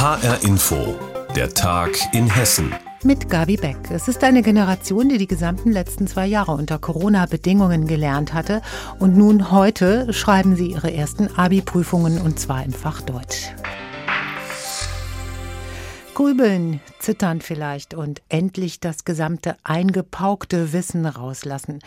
HR Info, der Tag in Hessen. Mit Gabi Beck. Es ist eine Generation, die die gesamten letzten zwei Jahre unter Corona-Bedingungen gelernt hatte. Und nun heute schreiben sie ihre ersten Abi-Prüfungen und zwar im Fach Deutsch. Grübeln, zittern vielleicht und endlich das gesamte eingepaukte Wissen rauslassen.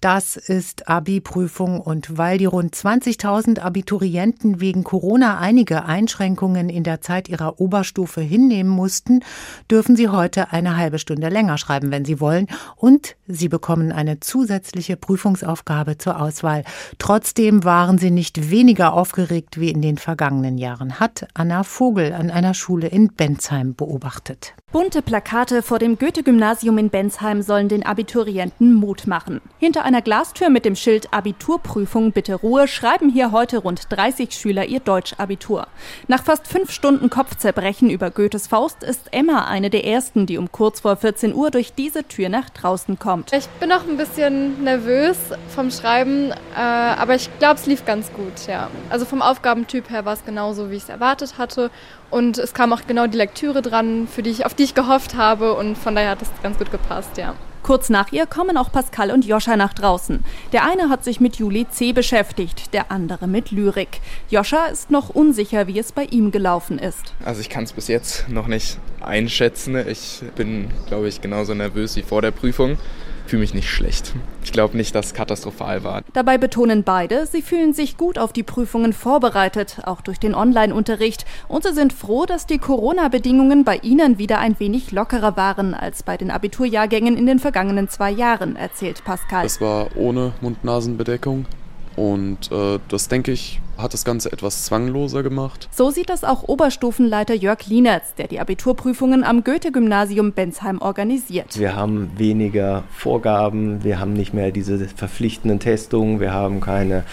Das ist Abi-Prüfung und weil die rund 20.000 Abiturienten wegen Corona einige Einschränkungen in der Zeit ihrer Oberstufe hinnehmen mussten, dürfen sie heute eine halbe Stunde länger schreiben, wenn sie wollen und sie bekommen eine zusätzliche Prüfungsaufgabe zur Auswahl. Trotzdem waren sie nicht weniger aufgeregt wie in den vergangenen Jahren, hat Anna Vogel an einer Schule in Bensheim beobachtet. Bunte Plakate vor dem Goethe-Gymnasium in Bensheim sollen den Abiturienten Mut machen. Hinter einer Glastür mit dem Schild Abiturprüfung bitte Ruhe schreiben hier heute rund 30 Schüler ihr Deutsch-Abitur. Nach fast fünf Stunden Kopfzerbrechen über Goethes Faust ist Emma eine der ersten, die um kurz vor 14 Uhr durch diese Tür nach draußen kommt. Ich bin noch ein bisschen nervös vom Schreiben, äh, aber ich glaube, es lief ganz gut, ja. Also vom Aufgabentyp her war es genauso, wie ich es erwartet hatte. Und es kam auch genau die Lektüre dran, für die ich, auf die ich gehofft habe. Und von daher hat es ganz gut gepasst, ja. Kurz nach ihr kommen auch Pascal und Joscha nach draußen. Der eine hat sich mit Juli C. beschäftigt, der andere mit Lyrik. Joscha ist noch unsicher, wie es bei ihm gelaufen ist. Also ich kann es bis jetzt noch nicht einschätzen. Ich bin, glaube ich, genauso nervös wie vor der Prüfung fühle mich nicht schlecht. Ich glaube nicht, dass es katastrophal war. Dabei betonen beide, sie fühlen sich gut auf die Prüfungen vorbereitet, auch durch den Online-Unterricht. Und sie sind froh, dass die Corona-Bedingungen bei ihnen wieder ein wenig lockerer waren als bei den Abiturjahrgängen in den vergangenen zwei Jahren, erzählt Pascal. Es war ohne Mund-Nasen-Bedeckung. Und äh, das, denke ich, hat das Ganze etwas zwangloser gemacht. So sieht das auch Oberstufenleiter Jörg Lienertz, der die Abiturprüfungen am Goethe-Gymnasium Bensheim organisiert. Wir haben weniger Vorgaben, wir haben nicht mehr diese verpflichtenden Testungen, wir haben keine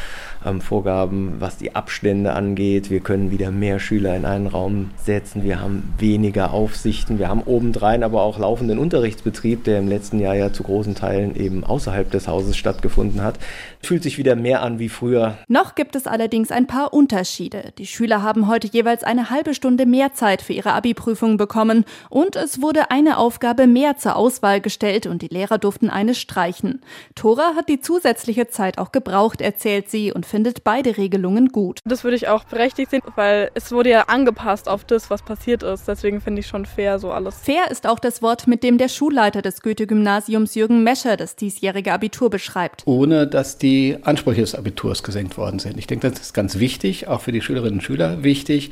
ähm, Vorgaben, was die Abstände angeht. Wir können wieder mehr Schüler in einen Raum setzen. Wir haben weniger Aufsichten. Wir haben obendrein aber auch laufenden Unterrichtsbetrieb, der im letzten Jahr ja zu großen Teilen eben außerhalb des Hauses stattgefunden hat. Fühlt sich wieder mehr an wie früher. Noch gibt es allerdings ein paar Unterschiede. Die Schüler haben heute jeweils eine halbe Stunde mehr Zeit für ihre Abi-Prüfung bekommen und es wurde eine Aufgabe mehr zur Auswahl gestellt und die Lehrer durften eine streichen. Tora hat die zusätzliche Zeit auch gebraucht, erzählt sie und findet beide Regelungen gut. Das würde ich auch berechtigt sehen, weil es wurde ja angepasst auf das, was passiert ist. Deswegen finde ich schon fair so alles. Fair ist auch das Wort, mit dem der Schulleiter des Goethe-Gymnasiums Jürgen Mescher das diesjährige Abitur beschreibt. Ohne dass die Ansprüche des Abiturs gesenkt worden sind. Ich denke, das ist ganz wichtig, auch für die Schülerinnen und Schüler wichtig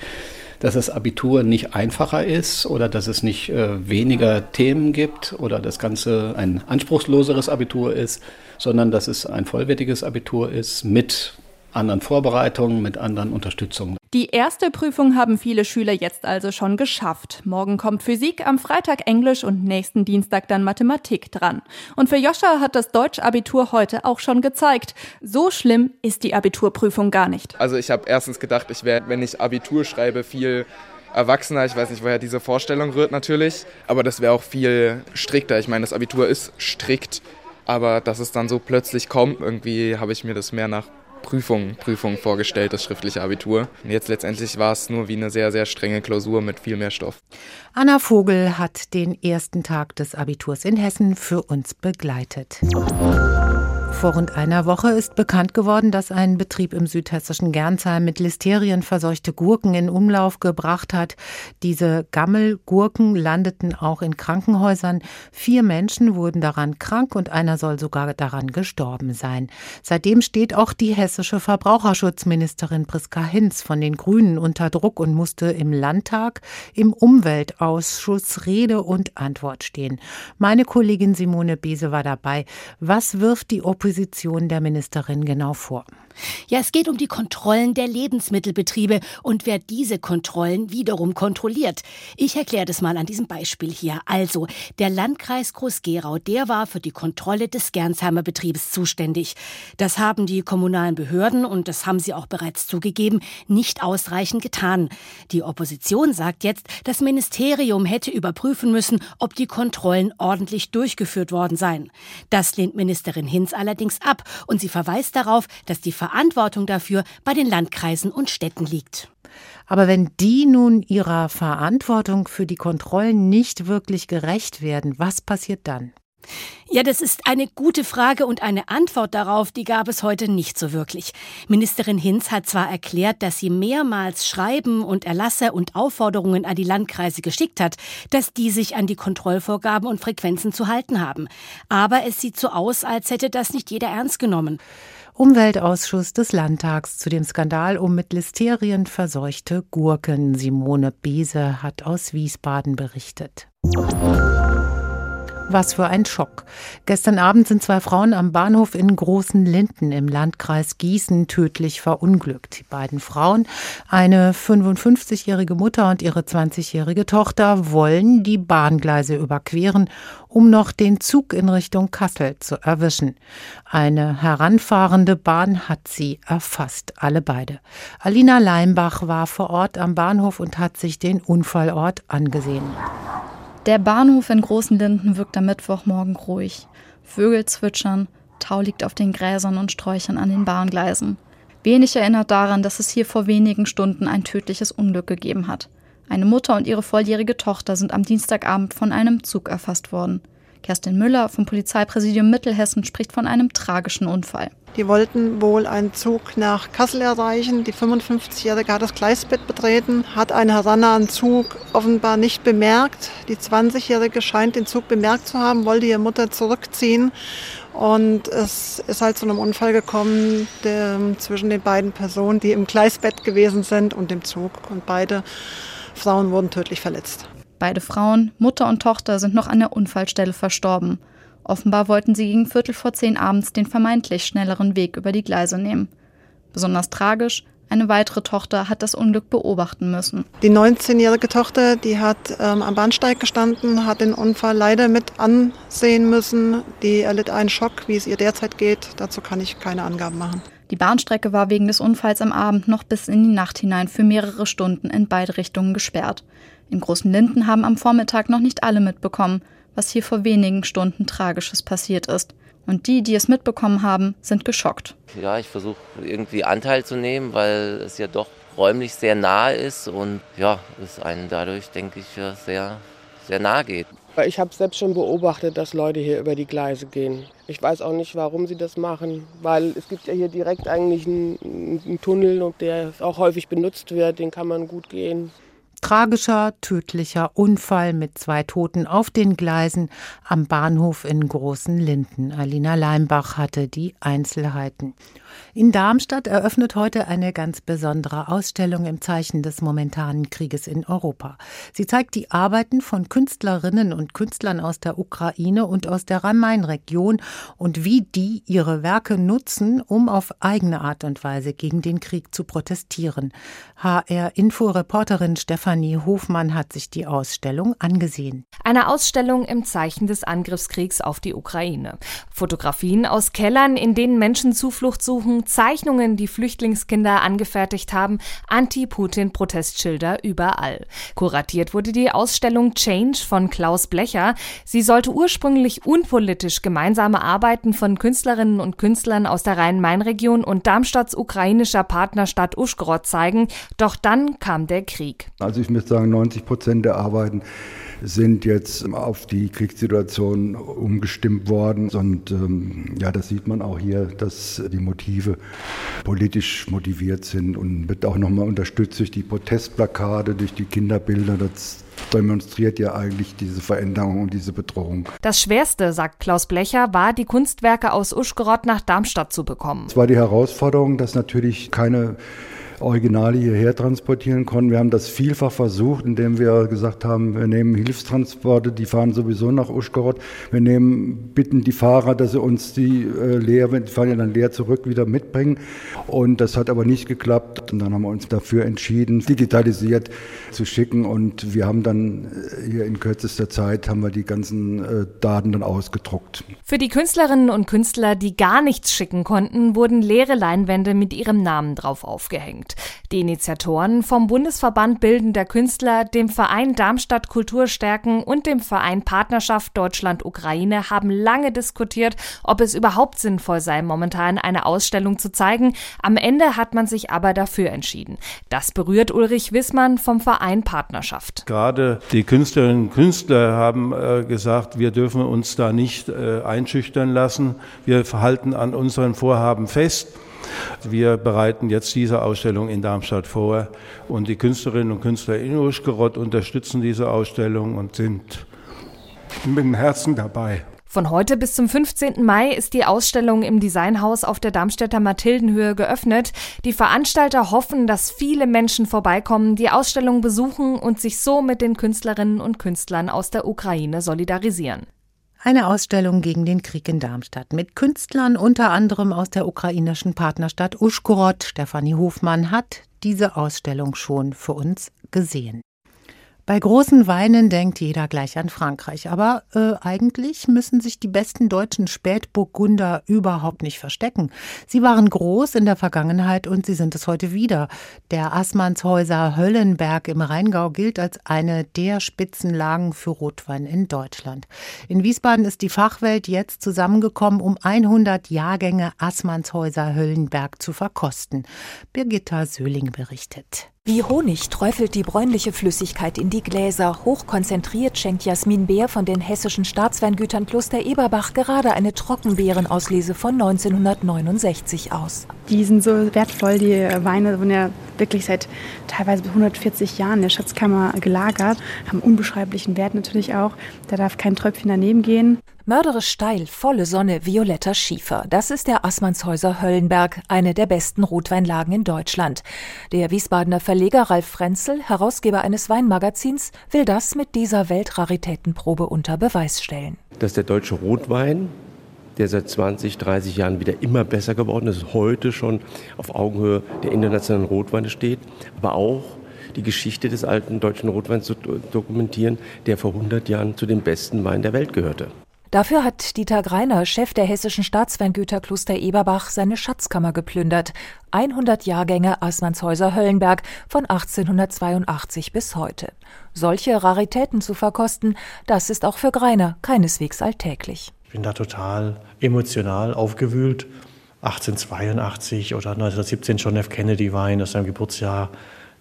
dass das Abitur nicht einfacher ist oder dass es nicht äh, weniger Themen gibt oder das Ganze ein anspruchsloseres Abitur ist, sondern dass es ein vollwertiges Abitur ist mit anderen Vorbereitungen, mit anderen Unterstützungen. Die erste Prüfung haben viele Schüler jetzt also schon geschafft. Morgen kommt Physik, am Freitag Englisch und nächsten Dienstag dann Mathematik dran. Und für Joscha hat das Deutschabitur heute auch schon gezeigt, so schlimm ist die Abiturprüfung gar nicht. Also ich habe erstens gedacht, ich werde, wenn ich Abitur schreibe, viel erwachsener. Ich weiß nicht, woher diese Vorstellung rührt natürlich, aber das wäre auch viel strikter. Ich meine, das Abitur ist strikt, aber dass es dann so plötzlich kommt, irgendwie habe ich mir das mehr nach Prüfung, Prüfung vorgestellt, das schriftliche Abitur. Und jetzt letztendlich war es nur wie eine sehr, sehr strenge Klausur mit viel mehr Stoff. Anna Vogel hat den ersten Tag des Abiturs in Hessen für uns begleitet. Vor rund einer Woche ist bekannt geworden, dass ein Betrieb im südhessischen Gernsheim mit Listerien verseuchte Gurken in Umlauf gebracht hat. Diese Gammelgurken landeten auch in Krankenhäusern. Vier Menschen wurden daran krank und einer soll sogar daran gestorben sein. Seitdem steht auch die hessische Verbraucherschutzministerin Priska Hinz von den Grünen unter Druck und musste im Landtag im Umweltausschuss Rede und Antwort stehen. Meine Kollegin Simone Bese war dabei. Was wirft die Opposition Position der Ministerin genau vor? Ja, es geht um die Kontrollen der Lebensmittelbetriebe und wer diese Kontrollen wiederum kontrolliert. Ich erkläre das mal an diesem Beispiel hier. Also, der Landkreis Groß-Gerau, der war für die Kontrolle des Gernsheimer Betriebs zuständig. Das haben die kommunalen Behörden, und das haben sie auch bereits zugegeben, nicht ausreichend getan. Die Opposition sagt jetzt, das Ministerium hätte überprüfen müssen, ob die Kontrollen ordentlich durchgeführt worden seien. Das lehnt Ministerin Hinz allerdings ab und sie verweist darauf, dass die Verantwortung dafür bei den Landkreisen und Städten liegt. Aber wenn die nun ihrer Verantwortung für die Kontrollen nicht wirklich gerecht werden, was passiert dann? Ja, das ist eine gute Frage und eine Antwort darauf, die gab es heute nicht so wirklich. Ministerin Hinz hat zwar erklärt, dass sie mehrmals Schreiben und Erlasse und Aufforderungen an die Landkreise geschickt hat, dass die sich an die Kontrollvorgaben und Frequenzen zu halten haben. Aber es sieht so aus, als hätte das nicht jeder ernst genommen. Umweltausschuss des Landtags zu dem Skandal um mit Listerien verseuchte Gurken. Simone Bese hat aus Wiesbaden berichtet. Was für ein Schock. Gestern Abend sind zwei Frauen am Bahnhof in Großen Linden im Landkreis Gießen tödlich verunglückt. Die beiden Frauen, eine 55-jährige Mutter und ihre 20-jährige Tochter, wollen die Bahngleise überqueren, um noch den Zug in Richtung Kassel zu erwischen. Eine heranfahrende Bahn hat sie erfasst, alle beide. Alina Leimbach war vor Ort am Bahnhof und hat sich den Unfallort angesehen. Der Bahnhof in Großen Linden wirkt am Mittwochmorgen ruhig. Vögel zwitschern, Tau liegt auf den Gräsern und Sträuchern an den Bahngleisen. Wenig erinnert daran, dass es hier vor wenigen Stunden ein tödliches Unglück gegeben hat. Eine Mutter und ihre volljährige Tochter sind am Dienstagabend von einem Zug erfasst worden. Kerstin Müller vom Polizeipräsidium Mittelhessen spricht von einem tragischen Unfall. Die wollten wohl einen Zug nach Kassel erreichen. Die 55-Jährige hat das Gleisbett betreten, hat einen herannahenden Zug offenbar nicht bemerkt. Die 20-Jährige scheint den Zug bemerkt zu haben, wollte ihre Mutter zurückziehen. Und es ist halt zu einem Unfall gekommen der, zwischen den beiden Personen, die im Gleisbett gewesen sind und dem Zug. Und beide Frauen wurden tödlich verletzt. Beide Frauen, Mutter und Tochter, sind noch an der Unfallstelle verstorben. Offenbar wollten sie gegen Viertel vor zehn abends den vermeintlich schnelleren Weg über die Gleise nehmen. Besonders tragisch, eine weitere Tochter hat das Unglück beobachten müssen. Die 19-jährige Tochter, die hat ähm, am Bahnsteig gestanden, hat den Unfall leider mit ansehen müssen. Die erlitt einen Schock, wie es ihr derzeit geht. Dazu kann ich keine Angaben machen. Die Bahnstrecke war wegen des Unfalls am Abend noch bis in die Nacht hinein für mehrere Stunden in beide Richtungen gesperrt. In Großen Linden haben am Vormittag noch nicht alle mitbekommen, was hier vor wenigen Stunden Tragisches passiert ist. Und die, die es mitbekommen haben, sind geschockt. Ja, ich versuche irgendwie Anteil zu nehmen, weil es ja doch räumlich sehr nahe ist und ja, es einen dadurch, denke ich, sehr, sehr nahe geht. Ich habe selbst schon beobachtet, dass Leute hier über die Gleise gehen. Ich weiß auch nicht, warum sie das machen, weil es gibt ja hier direkt eigentlich einen, einen Tunnel, und der auch häufig benutzt wird, den kann man gut gehen. Tragischer, tödlicher Unfall mit zwei Toten auf den Gleisen am Bahnhof in Großen Linden. Alina Leimbach hatte die Einzelheiten. In Darmstadt eröffnet heute eine ganz besondere Ausstellung im Zeichen des momentanen Krieges in Europa. Sie zeigt die Arbeiten von Künstlerinnen und Künstlern aus der Ukraine und aus der Rhein-Main-Region und wie die ihre Werke nutzen, um auf eigene Art und Weise gegen den Krieg zu protestieren. HR-Info-Reporterin Stefanie Hofmann hat sich die Ausstellung angesehen. Eine Ausstellung im Zeichen des Angriffskriegs auf die Ukraine. Fotografien aus Kellern, in denen Menschen Zuflucht suchen, Zeichnungen, die Flüchtlingskinder angefertigt haben, Anti-Putin-Protestschilder überall. Kuratiert wurde die Ausstellung Change von Klaus Blecher. Sie sollte ursprünglich unpolitisch gemeinsame Arbeiten von Künstlerinnen und Künstlern aus der Rhein-Main-Region und Darmstadts ukrainischer Partnerstadt Uschgorod zeigen. Doch dann kam der Krieg. Also ich müsste sagen, 90 Prozent der Arbeiten sind jetzt auf die Kriegssituation umgestimmt worden. Und ähm, ja, das sieht man auch hier, dass die Motive politisch motiviert sind und wird auch nochmal unterstützt durch die Protestplakate, durch die Kinderbilder. Das demonstriert ja eigentlich diese Veränderung und diese Bedrohung. Das Schwerste, sagt Klaus Blecher, war, die Kunstwerke aus Uschgorod nach Darmstadt zu bekommen. Es war die Herausforderung, dass natürlich keine Originale hierher transportieren konnten. Wir haben das vielfach versucht, indem wir gesagt haben, wir nehmen Hilfstransporte, die fahren sowieso nach Uschgorod. Wir nehmen, bitten die Fahrer, dass sie uns die äh, leer, die fahren ja dann leer zurück, wieder mitbringen. Und das hat aber nicht geklappt. Und dann haben wir uns dafür entschieden, digitalisiert zu schicken. Und wir haben dann äh, hier in kürzester Zeit haben wir die ganzen äh, Daten dann ausgedruckt. Für die Künstlerinnen und Künstler, die gar nichts schicken konnten, wurden leere Leinwände mit ihrem Namen drauf aufgehängt. Bringt. Die Initiatoren vom Bundesverband Bildender Künstler, dem Verein Darmstadt Kultur stärken und dem Verein Partnerschaft Deutschland-Ukraine haben lange diskutiert, ob es überhaupt sinnvoll sei, momentan eine Ausstellung zu zeigen. Am Ende hat man sich aber dafür entschieden. Das berührt Ulrich Wissmann vom Verein Partnerschaft. Gerade die Künstlerinnen und Künstler haben äh, gesagt, wir dürfen uns da nicht äh, einschüchtern lassen. Wir halten an unseren Vorhaben fest. Wir bereiten jetzt diese Ausstellung in Darmstadt vor und die Künstlerinnen und Künstler in Uschgerod unterstützen diese Ausstellung und sind mit dem Herzen dabei. Von heute bis zum 15. Mai ist die Ausstellung im Designhaus auf der Darmstädter Mathildenhöhe geöffnet. Die Veranstalter hoffen, dass viele Menschen vorbeikommen, die Ausstellung besuchen und sich so mit den Künstlerinnen und Künstlern aus der Ukraine solidarisieren. Eine Ausstellung gegen den Krieg in Darmstadt mit Künstlern unter anderem aus der ukrainischen Partnerstadt Uschgorod. Stefanie Hofmann hat diese Ausstellung schon für uns gesehen. Bei großen Weinen denkt jeder gleich an Frankreich, aber äh, eigentlich müssen sich die besten deutschen Spätburgunder überhaupt nicht verstecken. Sie waren groß in der Vergangenheit und sie sind es heute wieder. Der Assmannshäuser Höllenberg im Rheingau gilt als eine der Spitzenlagen für Rotwein in Deutschland. In Wiesbaden ist die Fachwelt jetzt zusammengekommen, um 100 Jahrgänge Assmannshäuser Höllenberg zu verkosten. Birgitta Söhling berichtet. Wie Honig träufelt die bräunliche Flüssigkeit in die Gläser. Hochkonzentriert schenkt Jasmin Beer von den hessischen Staatsweingütern Kloster Eberbach gerade eine Trockenbeerenauslese von 1969 aus. Die sind so wertvoll, die Weine wurden ja wirklich seit teilweise 140 Jahren in der Schatzkammer gelagert, haben unbeschreiblichen Wert natürlich auch. Da darf kein Tröpfchen daneben gehen. Mörderisch steil, volle Sonne, violetter Schiefer. Das ist der Assmannshäuser Höllenberg, eine der besten Rotweinlagen in Deutschland. Der Wiesbadener Verleger Ralf Frenzel, Herausgeber eines Weinmagazins, will das mit dieser Weltraritätenprobe unter Beweis stellen. Dass der deutsche Rotwein der seit 20, 30 Jahren wieder immer besser geworden ist, heute schon auf Augenhöhe der internationalen Rotweine steht, aber auch die Geschichte des alten deutschen Rotweins zu dokumentieren, der vor 100 Jahren zu den besten Weinen der Welt gehörte. Dafür hat Dieter Greiner, Chef der hessischen Staatsweingüter Kloster Eberbach, seine Schatzkammer geplündert. 100 Jahrgänge Assmannshäuser Höllenberg von 1882 bis heute. Solche Raritäten zu verkosten, das ist auch für Greiner keineswegs alltäglich. Ich bin da total emotional aufgewühlt. 1882 oder 1917 John F. Kennedy Wein aus seinem Geburtsjahr,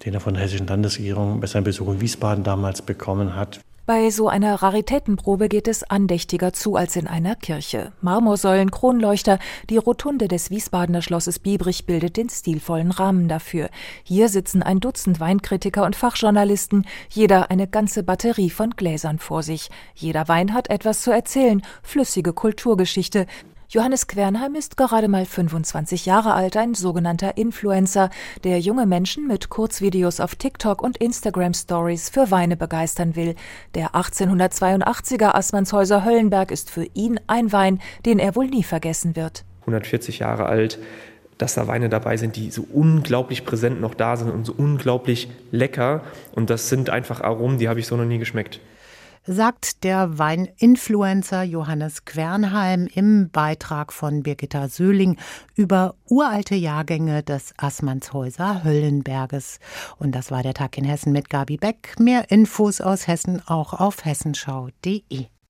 den er von der hessischen Landesregierung bei seinem Besuch in Wiesbaden damals bekommen hat. Bei so einer Raritätenprobe geht es andächtiger zu als in einer Kirche. Marmorsäulen, Kronleuchter, die Rotunde des Wiesbadener Schlosses Biebrich bildet den stilvollen Rahmen dafür. Hier sitzen ein Dutzend Weinkritiker und Fachjournalisten, jeder eine ganze Batterie von Gläsern vor sich. Jeder Wein hat etwas zu erzählen, flüssige Kulturgeschichte, Johannes Quernheim ist gerade mal 25 Jahre alt, ein sogenannter Influencer, der junge Menschen mit Kurzvideos auf TikTok und Instagram Stories für Weine begeistern will. Der 1882er Assmannshäuser Höllenberg ist für ihn ein Wein, den er wohl nie vergessen wird. 140 Jahre alt, dass da Weine dabei sind, die so unglaublich präsent noch da sind und so unglaublich lecker. Und das sind einfach Aromen, die habe ich so noch nie geschmeckt sagt der Weininfluencer Johannes Quernheim im Beitrag von Birgitta Söhling über uralte Jahrgänge des Assmannshäuser Höllenberges. Und das war der Tag in Hessen mit Gabi Beck. Mehr Infos aus Hessen auch auf hessenschau.de.